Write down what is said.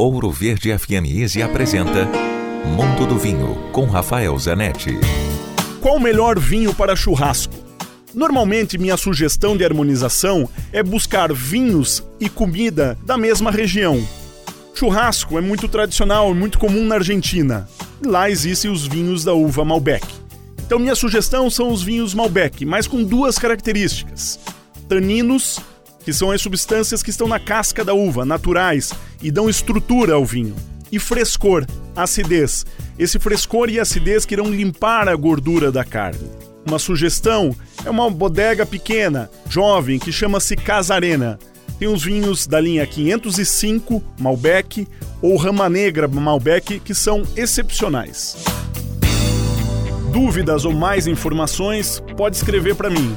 Ouro Verde FM Easy apresenta Mundo do Vinho com Rafael Zanetti. Qual o melhor vinho para churrasco? Normalmente, minha sugestão de harmonização é buscar vinhos e comida da mesma região. Churrasco é muito tradicional e muito comum na Argentina. Lá existem os vinhos da uva Malbec. Então, minha sugestão são os vinhos Malbec, mas com duas características: taninos que são as substâncias que estão na casca da uva, naturais, e dão estrutura ao vinho. E frescor, acidez. Esse frescor e acidez que irão limpar a gordura da carne. Uma sugestão é uma bodega pequena, jovem, que chama-se Casarena. Tem os vinhos da linha 505 Malbec ou Rama Negra Malbec que são excepcionais. Dúvidas ou mais informações, pode escrever para mim